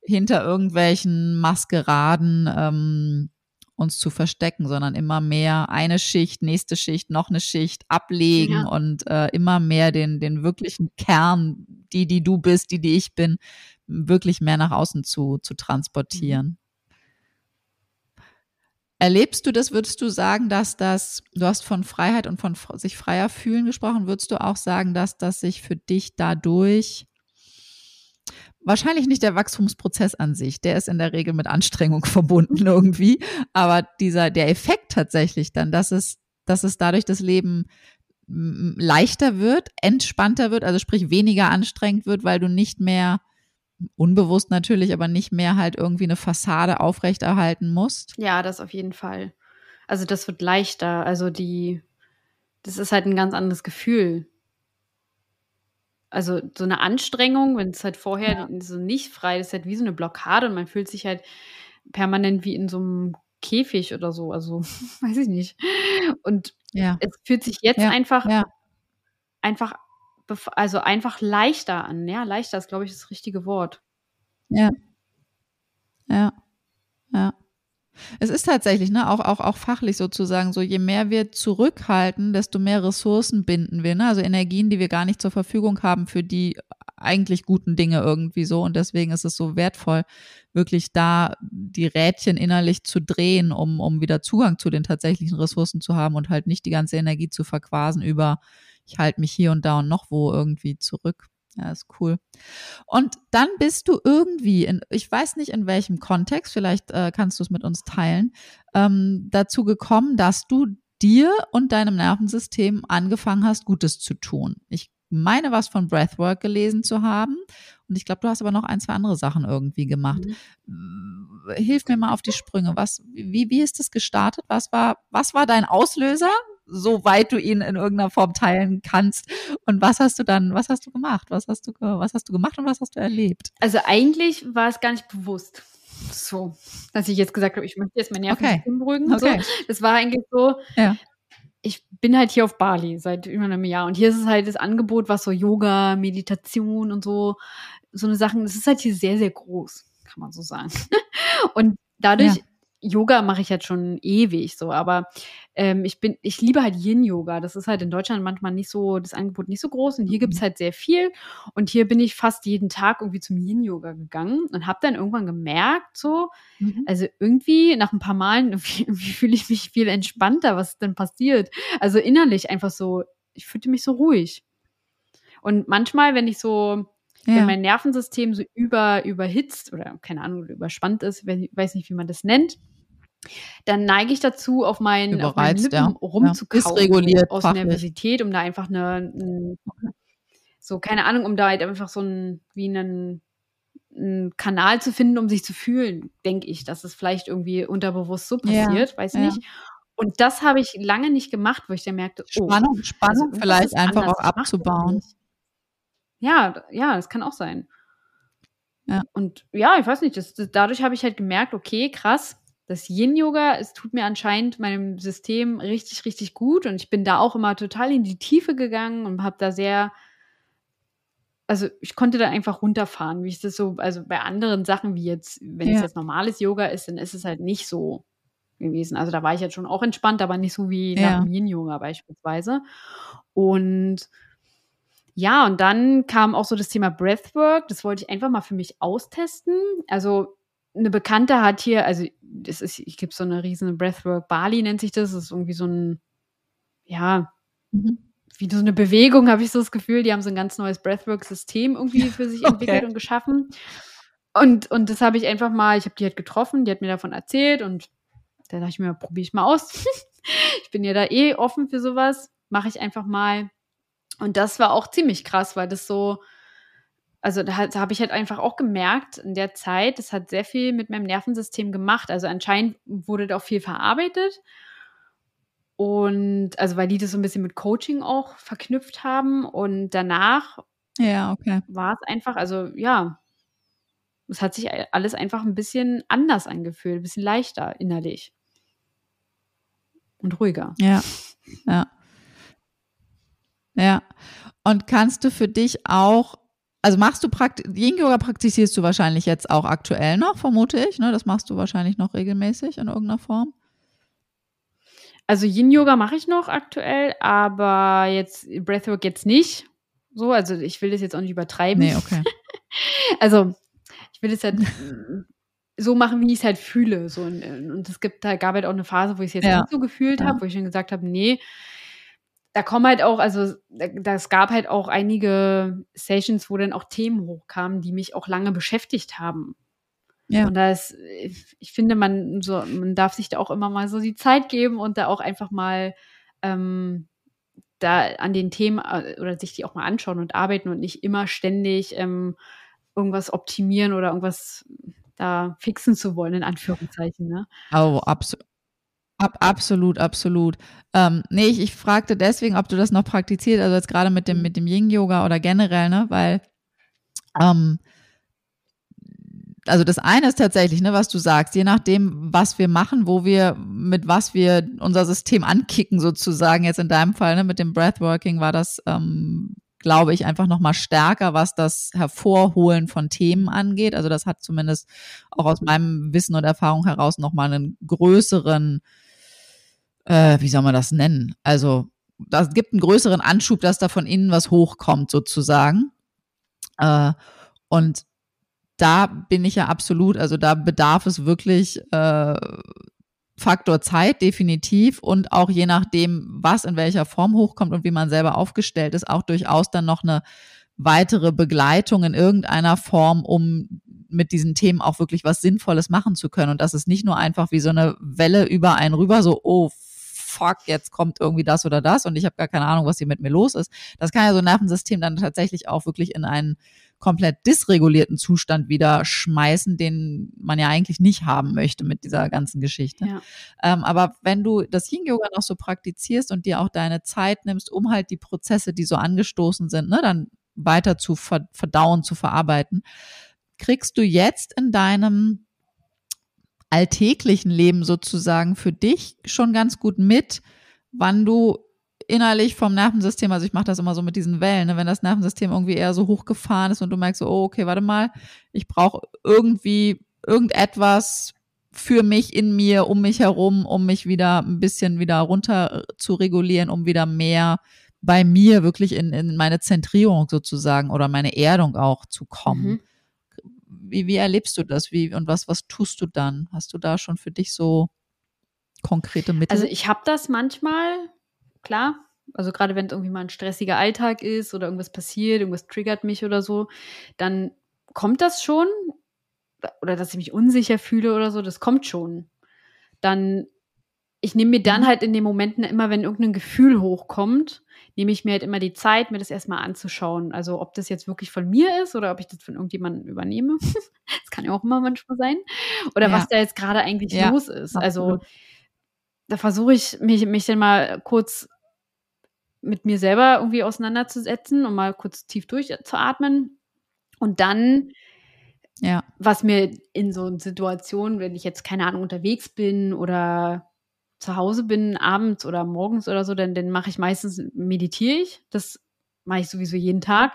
hinter irgendwelchen Maskeraden ähm, uns zu verstecken, sondern immer mehr eine Schicht, nächste Schicht, noch eine Schicht ablegen ja. und äh, immer mehr den, den wirklichen Kern, die, die du bist, die, die ich bin, wirklich mehr nach außen zu, zu transportieren. Mhm. Erlebst du das, würdest du sagen, dass das, du hast von Freiheit und von sich freier fühlen gesprochen, würdest du auch sagen, dass das sich für dich dadurch wahrscheinlich nicht der Wachstumsprozess an sich, der ist in der Regel mit Anstrengung verbunden irgendwie, aber dieser der Effekt tatsächlich dann, dass es dass es dadurch das Leben leichter wird, entspannter wird, also sprich weniger anstrengend wird, weil du nicht mehr unbewusst natürlich, aber nicht mehr halt irgendwie eine Fassade aufrechterhalten musst. Ja, das auf jeden Fall. Also das wird leichter, also die das ist halt ein ganz anderes Gefühl also so eine Anstrengung, wenn es halt vorher ja. so nicht frei ist, halt wie so eine Blockade und man fühlt sich halt permanent wie in so einem Käfig oder so, also weiß ich nicht. Und ja. es fühlt sich jetzt ja. einfach, einfach, also einfach leichter an. Ja, leichter ist, glaube ich, das richtige Wort. Ja. Ja. Ja. Es ist tatsächlich, ne, auch, auch, auch fachlich sozusagen so, je mehr wir zurückhalten, desto mehr Ressourcen binden wir, ne? Also Energien, die wir gar nicht zur Verfügung haben für die eigentlich guten Dinge irgendwie so. Und deswegen ist es so wertvoll, wirklich da die Rädchen innerlich zu drehen, um, um wieder Zugang zu den tatsächlichen Ressourcen zu haben und halt nicht die ganze Energie zu verquasen über ich halte mich hier und da und noch wo irgendwie zurück. Ja, ist cool. Und dann bist du irgendwie, in, ich weiß nicht in welchem Kontext, vielleicht äh, kannst du es mit uns teilen, ähm, dazu gekommen, dass du dir und deinem Nervensystem angefangen hast, Gutes zu tun. Ich meine, was von Breathwork gelesen zu haben. Und ich glaube, du hast aber noch ein, zwei andere Sachen irgendwie gemacht. Mhm. Hilf mir mal auf die Sprünge. Was, wie, wie ist das gestartet? Was war, was war dein Auslöser? Soweit du ihn in irgendeiner Form teilen kannst. Und was hast du dann, was hast du gemacht? Was hast du, was hast du gemacht und was hast du erlebt? Also eigentlich war es gar nicht bewusst. So, dass ich jetzt gesagt habe, ich möchte jetzt mein Nervensystem okay. beruhigen. Okay. So. Das war eigentlich so. Ja. Ich bin halt hier auf Bali seit über einem Jahr und hier ist es halt das Angebot, was so Yoga, Meditation und so, so eine Sachen, das ist halt hier sehr, sehr groß, kann man so sagen. Und dadurch ja Yoga mache ich jetzt schon ewig so, aber ähm, ich bin, ich liebe halt Yin-Yoga. Das ist halt in Deutschland manchmal nicht so, das Angebot nicht so groß und hier gibt es mhm. halt sehr viel. Und hier bin ich fast jeden Tag irgendwie zum Yin-Yoga gegangen und habe dann irgendwann gemerkt, so, mhm. also irgendwie nach ein paar Malen, irgendwie, fühle ich mich viel entspannter, was denn passiert. Also innerlich einfach so, ich fühlte mich so ruhig. Und manchmal, wenn ich so ja. Wenn mein Nervensystem so über, überhitzt oder keine Ahnung, überspannt ist, ich weiß nicht, wie man das nennt, dann neige ich dazu, auf meinen, auf meinen Lippen ja. rumzukauen ja. aus fachlich. Nervosität, um da einfach eine, ein, so, keine Ahnung, um da halt einfach so ein, wie einen, einen Kanal zu finden, um sich zu fühlen, denke ich, dass es vielleicht irgendwie unterbewusst so passiert, ja. weiß nicht. Und das habe ich lange nicht gemacht, wo ich dann merkte, oh, Spannung, Spannung also vielleicht einfach auch abzubauen. Ja, ja, das kann auch sein. Ja. Und ja, ich weiß nicht, das, das, dadurch habe ich halt gemerkt, okay, krass, das Yin-Yoga, es tut mir anscheinend meinem System richtig, richtig gut. Und ich bin da auch immer total in die Tiefe gegangen und habe da sehr, also ich konnte da einfach runterfahren, wie ich das so, also bei anderen Sachen wie jetzt, wenn ja. es jetzt normales Yoga ist, dann ist es halt nicht so gewesen. Also da war ich jetzt schon auch entspannt, aber nicht so wie ja. nach dem Yin-Yoga beispielsweise. Und ja, und dann kam auch so das Thema Breathwork. Das wollte ich einfach mal für mich austesten. Also eine Bekannte hat hier, also das ist, ich gebe so eine riesen Breathwork Bali nennt sich das. Das ist irgendwie so ein, ja, mhm. wie so eine Bewegung, habe ich so das Gefühl. Die haben so ein ganz neues Breathwork-System irgendwie für sich okay. entwickelt und geschaffen. Und, und das habe ich einfach mal, ich habe die halt getroffen, die hat mir davon erzählt und da dachte ich mir, probiere ich mal aus. ich bin ja da eh offen für sowas. Mache ich einfach mal. Und das war auch ziemlich krass, weil das so, also da, da habe ich halt einfach auch gemerkt in der Zeit, das hat sehr viel mit meinem Nervensystem gemacht. Also anscheinend wurde da auch viel verarbeitet. Und also weil die das so ein bisschen mit Coaching auch verknüpft haben. Und danach ja, okay. war es einfach, also ja, es hat sich alles einfach ein bisschen anders angefühlt, ein bisschen leichter innerlich. Und ruhiger. Ja, ja. Ja. Und kannst du für dich auch, also machst du Praktik, Yin-Yoga praktizierst du wahrscheinlich jetzt auch aktuell noch, vermute ich, ne? Das machst du wahrscheinlich noch regelmäßig in irgendeiner Form. Also Yin-Yoga mache ich noch aktuell, aber jetzt Breathwork jetzt nicht. So, also ich will das jetzt auch nicht übertreiben. Nee, okay. also ich will es halt so machen, wie ich es halt fühle. So, und es gibt, da gab halt auch eine Phase, wo ich es jetzt ja. nicht so gefühlt ja. habe, wo ich schon gesagt habe, nee, da kommen halt auch, also das gab halt auch einige Sessions, wo dann auch Themen hochkamen, die mich auch lange beschäftigt haben. Ja. Und da ist, ich finde, man so, man darf sich da auch immer mal so die Zeit geben und da auch einfach mal ähm, da an den Themen äh, oder sich die auch mal anschauen und arbeiten und nicht immer ständig ähm, irgendwas optimieren oder irgendwas da fixen zu wollen, in Anführungszeichen. Ne? Oh, absolut. Ab, absolut, absolut. Ähm, nee, ich, ich fragte deswegen, ob du das noch praktizierst, also jetzt gerade mit dem, mit dem Yin-Yoga oder generell, ne, weil, ähm, also das eine ist tatsächlich, ne, was du sagst, je nachdem, was wir machen, wo wir, mit was wir unser System ankicken, sozusagen, jetzt in deinem Fall, ne, mit dem Breathworking war das ähm, glaube ich, einfach noch mal stärker, was das Hervorholen von Themen angeht. Also das hat zumindest auch aus meinem Wissen und Erfahrung heraus noch mal einen größeren, äh, wie soll man das nennen? Also das gibt einen größeren Anschub, dass da von innen was hochkommt sozusagen. Äh, und da bin ich ja absolut, also da bedarf es wirklich äh, Faktor Zeit definitiv und auch je nachdem, was in welcher Form hochkommt und wie man selber aufgestellt ist, auch durchaus dann noch eine weitere Begleitung in irgendeiner Form, um mit diesen Themen auch wirklich was Sinnvolles machen zu können. Und das ist nicht nur einfach wie so eine Welle über einen rüber, so, oh, fuck, jetzt kommt irgendwie das oder das und ich habe gar keine Ahnung, was hier mit mir los ist. Das kann ja so ein Nervensystem dann tatsächlich auch wirklich in einen komplett dysregulierten Zustand wieder schmeißen, den man ja eigentlich nicht haben möchte mit dieser ganzen Geschichte. Ja. Ähm, aber wenn du das Yin-Yoga noch so praktizierst und dir auch deine Zeit nimmst, um halt die Prozesse, die so angestoßen sind, ne, dann weiter zu verdauen, zu verarbeiten, kriegst du jetzt in deinem alltäglichen Leben sozusagen für dich schon ganz gut mit, wann du innerlich vom Nervensystem, also ich mache das immer so mit diesen Wellen, ne, wenn das Nervensystem irgendwie eher so hochgefahren ist und du merkst so, oh, okay, warte mal, ich brauche irgendwie irgendetwas für mich in mir, um mich herum, um mich wieder ein bisschen wieder runter zu regulieren, um wieder mehr bei mir wirklich in, in meine Zentrierung sozusagen oder meine Erdung auch zu kommen. Mhm. Wie, wie erlebst du das? Wie und was, was tust du dann? Hast du da schon für dich so konkrete Mittel? Also ich habe das manchmal, klar. Also gerade wenn es irgendwie mal ein stressiger Alltag ist oder irgendwas passiert, irgendwas triggert mich oder so, dann kommt das schon. Oder dass ich mich unsicher fühle oder so, das kommt schon. Dann, ich nehme mir dann mhm. halt in den Momenten immer, wenn irgendein Gefühl hochkommt, nehme ich mir halt immer die Zeit, mir das erstmal anzuschauen. Also ob das jetzt wirklich von mir ist oder ob ich das von irgendjemandem übernehme. das kann ja auch immer manchmal sein. Oder ja. was da jetzt gerade eigentlich ja, los ist. Also absolut. Also da versuche ich mich, mich dann mal kurz mit mir selber irgendwie auseinanderzusetzen und mal kurz tief durchzuatmen. Und dann, ja. was mir in so Situationen, wenn ich jetzt keine Ahnung unterwegs bin oder zu Hause bin, abends oder morgens oder so, dann, dann mache ich meistens, meditiere ich. Das mache ich sowieso jeden Tag.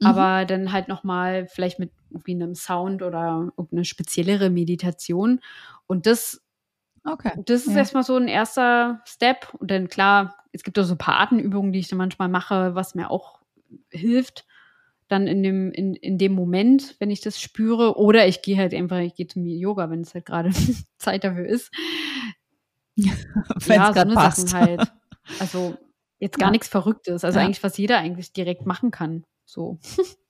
Mhm. Aber dann halt nochmal vielleicht mit irgendwie einem Sound oder irgendeine speziellere Meditation. Und das, okay. das ist ja. erstmal so ein erster Step. Und dann klar, es gibt auch so ein paar Atemübungen, die ich dann manchmal mache, was mir auch hilft dann in dem, in, in dem Moment, wenn ich das spüre. Oder ich gehe halt einfach, ich gehe zum Yoga, wenn es halt gerade Zeit dafür ist. ja, so eine passt. Sachen halt. Also jetzt gar ja. nichts Verrücktes. Also ja. eigentlich, was jeder eigentlich direkt machen kann. So.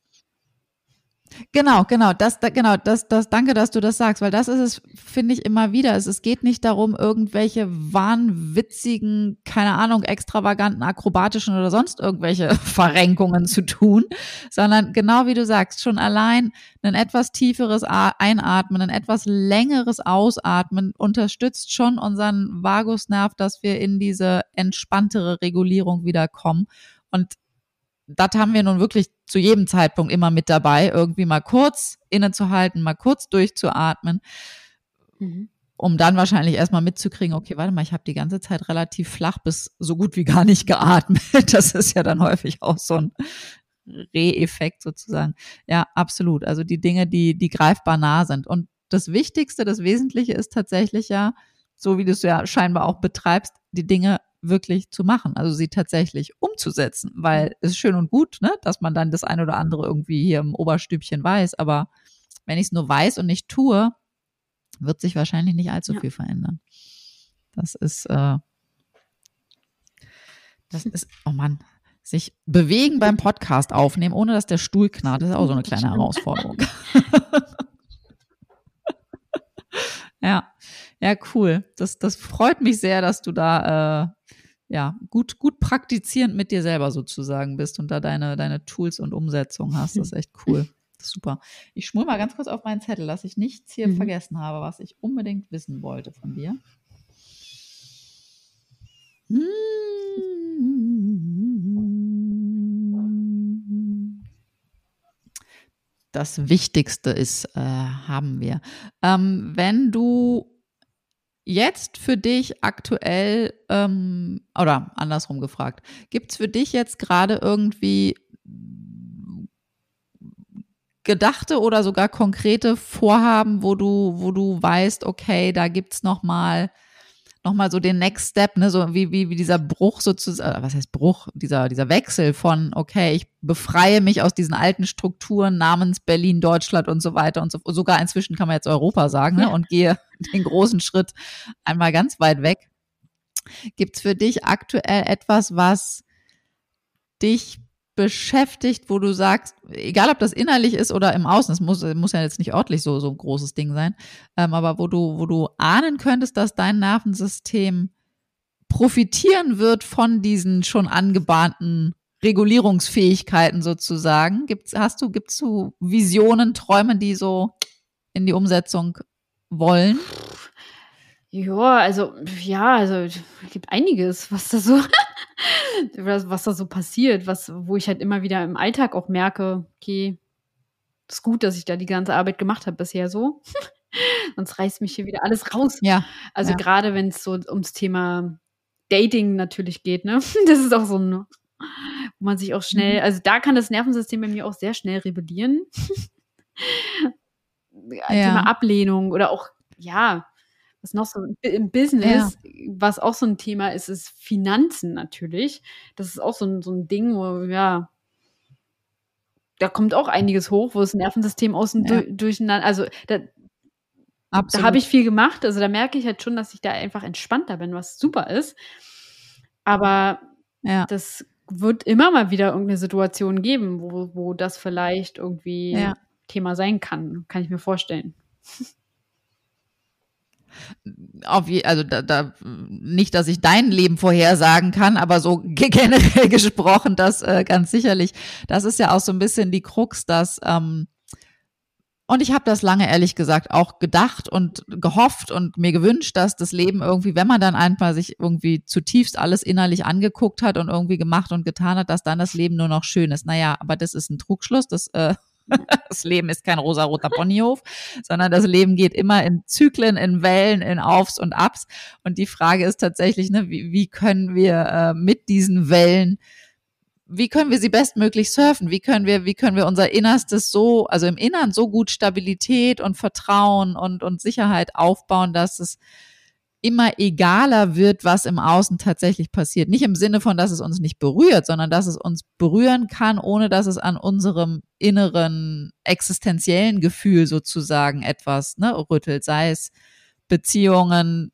Genau, genau, das, da, genau, das, das, danke, dass du das sagst, weil das ist es, finde ich immer wieder. Es, es geht nicht darum, irgendwelche wahnwitzigen, keine Ahnung, extravaganten, akrobatischen oder sonst irgendwelche Verrenkungen zu tun, sondern genau wie du sagst, schon allein ein etwas tieferes Einatmen, ein etwas längeres Ausatmen unterstützt schon unseren Vagusnerv, dass wir in diese entspanntere Regulierung wiederkommen. Und das haben wir nun wirklich zu jedem Zeitpunkt immer mit dabei, irgendwie mal kurz innezuhalten, mal kurz durchzuatmen, mhm. um dann wahrscheinlich erstmal mitzukriegen, okay, warte mal, ich habe die ganze Zeit relativ flach bis so gut wie gar nicht geatmet. Das ist ja dann häufig auch so ein Re-Effekt sozusagen. Ja, absolut. Also die Dinge, die, die greifbar nah sind. Und das Wichtigste, das Wesentliche ist tatsächlich ja, so wie du es ja scheinbar auch betreibst, die Dinge wirklich zu machen, also sie tatsächlich umzusetzen, weil es ist schön und gut, ne, dass man dann das eine oder andere irgendwie hier im Oberstübchen weiß, aber wenn ich es nur weiß und nicht tue, wird sich wahrscheinlich nicht allzu ja. viel verändern. Das ist, äh, das ist, oh Mann, sich bewegen beim Podcast aufnehmen, ohne dass der Stuhl knarrt, ist auch so eine kleine Herausforderung. ja, ja, cool. Das, das freut mich sehr, dass du da äh, ja, gut, gut praktizierend mit dir selber sozusagen bist und da deine, deine Tools und Umsetzung hast. Das ist echt cool. super. Ich schmul mal ganz kurz auf meinen Zettel, dass ich nichts hier mhm. vergessen habe, was ich unbedingt wissen wollte von dir. Das Wichtigste ist, äh, haben wir. Ähm, wenn du jetzt für dich aktuell, ähm, oder andersrum gefragt, gibt es für dich jetzt gerade irgendwie gedachte oder sogar konkrete Vorhaben, wo du, wo du weißt, okay, da gibt's noch mal nochmal so den Next Step, ne, so wie, wie, wie dieser Bruch sozusagen, äh, was heißt Bruch, dieser, dieser Wechsel von, okay, ich befreie mich aus diesen alten Strukturen namens Berlin, Deutschland und so weiter und so, sogar inzwischen kann man jetzt Europa sagen, ne, und gehe den großen Schritt einmal ganz weit weg. Gibt's für dich aktuell etwas, was dich beschäftigt, wo du sagst, egal ob das innerlich ist oder im Außen, das muss, muss ja jetzt nicht örtlich so, so ein großes Ding sein, ähm, aber wo du, wo du ahnen könntest, dass dein Nervensystem profitieren wird von diesen schon angebahnten Regulierungsfähigkeiten sozusagen. Gibt's, hast du, gibt's du Visionen, Träume, die so in die Umsetzung wollen? Ja, also, ja, also, es gibt einiges, was da so was da so passiert, was, wo ich halt immer wieder im Alltag auch merke, okay, ist gut, dass ich da die ganze Arbeit gemacht habe bisher so. Sonst reißt mich hier wieder alles raus. Ja. Also ja. gerade wenn es so ums Thema Dating natürlich geht, ne? Das ist auch so ein, wo man sich auch schnell, mhm. also da kann das Nervensystem bei mir auch sehr schnell rebellieren. ja. Thema Ablehnung oder auch, ja, was noch so im Business, ja. was auch so ein Thema ist, ist Finanzen natürlich. Das ist auch so ein, so ein Ding, wo, ja, da kommt auch einiges hoch, wo das Nervensystem außen ja. du, durcheinander, also da, da habe ich viel gemacht. Also da merke ich halt schon, dass ich da einfach entspannter bin, was super ist. Aber ja. das wird immer mal wieder irgendeine Situation geben, wo, wo das vielleicht irgendwie ja. Thema sein kann, kann ich mir vorstellen auf je, also da, da nicht, dass ich dein Leben vorhersagen kann, aber so generell gesprochen, das äh, ganz sicherlich. Das ist ja auch so ein bisschen die Krux, dass ähm, und ich habe das lange ehrlich gesagt auch gedacht und gehofft und mir gewünscht, dass das Leben irgendwie, wenn man dann einfach sich irgendwie zutiefst alles innerlich angeguckt hat und irgendwie gemacht und getan hat, dass dann das Leben nur noch schön ist. Naja, aber das ist ein Trugschluss. Das äh, das Leben ist kein rosaroter Ponyhof, sondern das Leben geht immer in Zyklen, in Wellen, in Aufs und Abs. Und die Frage ist tatsächlich, ne, wie, wie können wir äh, mit diesen Wellen wie können wir sie bestmöglich surfen? Wie können wir, wie können wir unser Innerstes so, also im Innern so gut Stabilität und Vertrauen und, und Sicherheit aufbauen, dass es immer egaler wird, was im Außen tatsächlich passiert. Nicht im Sinne von, dass es uns nicht berührt, sondern dass es uns berühren kann, ohne dass es an unserem inneren existenziellen Gefühl sozusagen etwas ne, rüttelt, sei es Beziehungen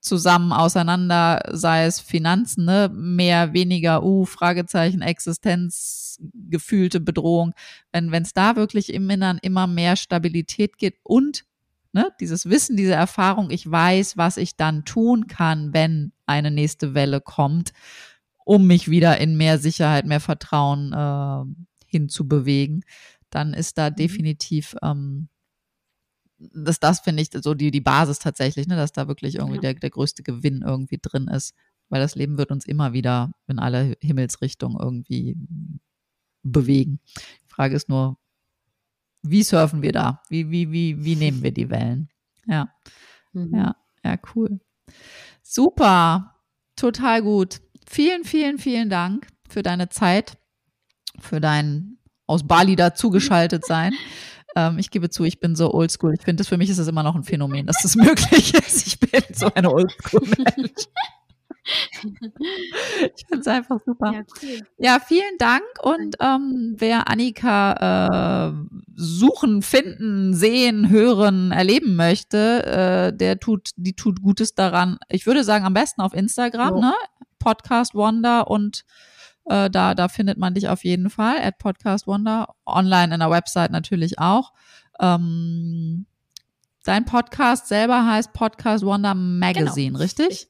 zusammen auseinander, sei es Finanzen, ne, mehr, weniger, uh, Fragezeichen, Existenz, gefühlte Bedrohung. Wenn es da wirklich im Innern immer mehr Stabilität geht und ne, dieses Wissen, diese Erfahrung, ich weiß, was ich dann tun kann, wenn eine nächste Welle kommt, um mich wieder in mehr Sicherheit, mehr Vertrauen äh, hinzubewegen, dann ist da mhm. definitiv ähm, das, das finde ich so die, die Basis tatsächlich, ne, dass da wirklich irgendwie ja. der, der größte Gewinn irgendwie drin ist. Weil das Leben wird uns immer wieder in alle Himmelsrichtungen irgendwie bewegen. Die Frage ist nur, wie surfen wir da? Wie, wie, wie, wie nehmen wir die Wellen? Ja. Mhm. Ja, ja, cool. Super. Total gut. Vielen, vielen, vielen Dank für deine Zeit, für dein aus Bali dazugeschaltet sein. Ähm, ich gebe zu, ich bin so oldschool. Ich finde, für mich ist es immer noch ein Phänomen, dass das möglich ist. Ich bin so eine Oldschool-Mensch. ich finde es einfach super. Ja, cool. ja, vielen Dank. Und ähm, wer Annika äh, suchen, finden, sehen, hören, erleben möchte, äh, der tut, die tut Gutes daran. Ich würde sagen, am besten auf Instagram, jo. ne? Podcast Wonder und äh, da, da findet man dich auf jeden Fall, at Podcast Wonder, online in der Website natürlich auch. Ähm, dein Podcast selber heißt Podcast Wonder Magazine, genau. richtig?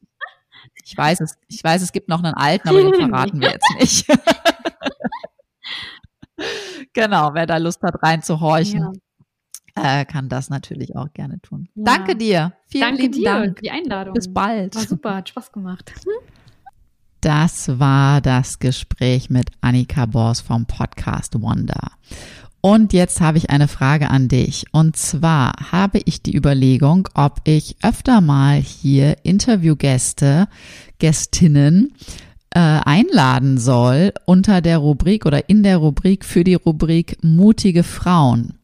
Ich weiß es, ich weiß, es gibt noch einen alten, aber den verraten wir jetzt nicht. genau, wer da Lust hat, reinzuhorchen, ja. äh, kann das natürlich auch gerne tun. Ja. Danke dir. Vielen Danke lieben dir Dank. die Einladung. Bis bald. War super, hat Spaß gemacht. Das war das Gespräch mit Annika Bors vom Podcast Wonder. Und jetzt habe ich eine Frage an dich. Und zwar habe ich die Überlegung, ob ich öfter mal hier Interviewgäste, Gästinnen äh, einladen soll unter der Rubrik oder in der Rubrik für die Rubrik mutige Frauen.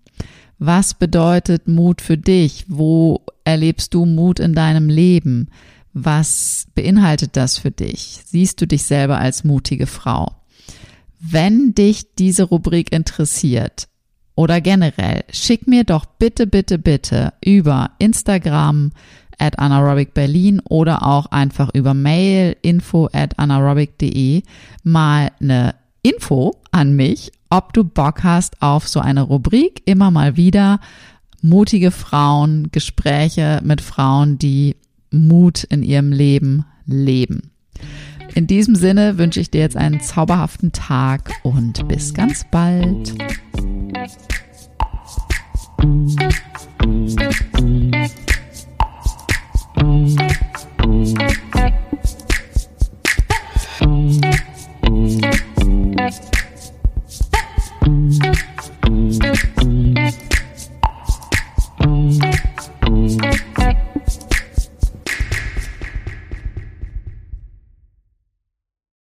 Was bedeutet Mut für dich? Wo erlebst du Mut in deinem Leben? Was beinhaltet das für dich? Siehst du dich selber als mutige Frau? Wenn dich diese Rubrik interessiert oder generell, schick mir doch bitte, bitte, bitte über Instagram at anaerobic Berlin oder auch einfach über Mail info at anaerobic.de mal eine Info an mich, ob du Bock hast auf so eine Rubrik immer mal wieder mutige Frauen, Gespräche mit Frauen, die Mut in ihrem Leben leben. In diesem Sinne wünsche ich dir jetzt einen zauberhaften Tag und bis ganz bald. Thank you.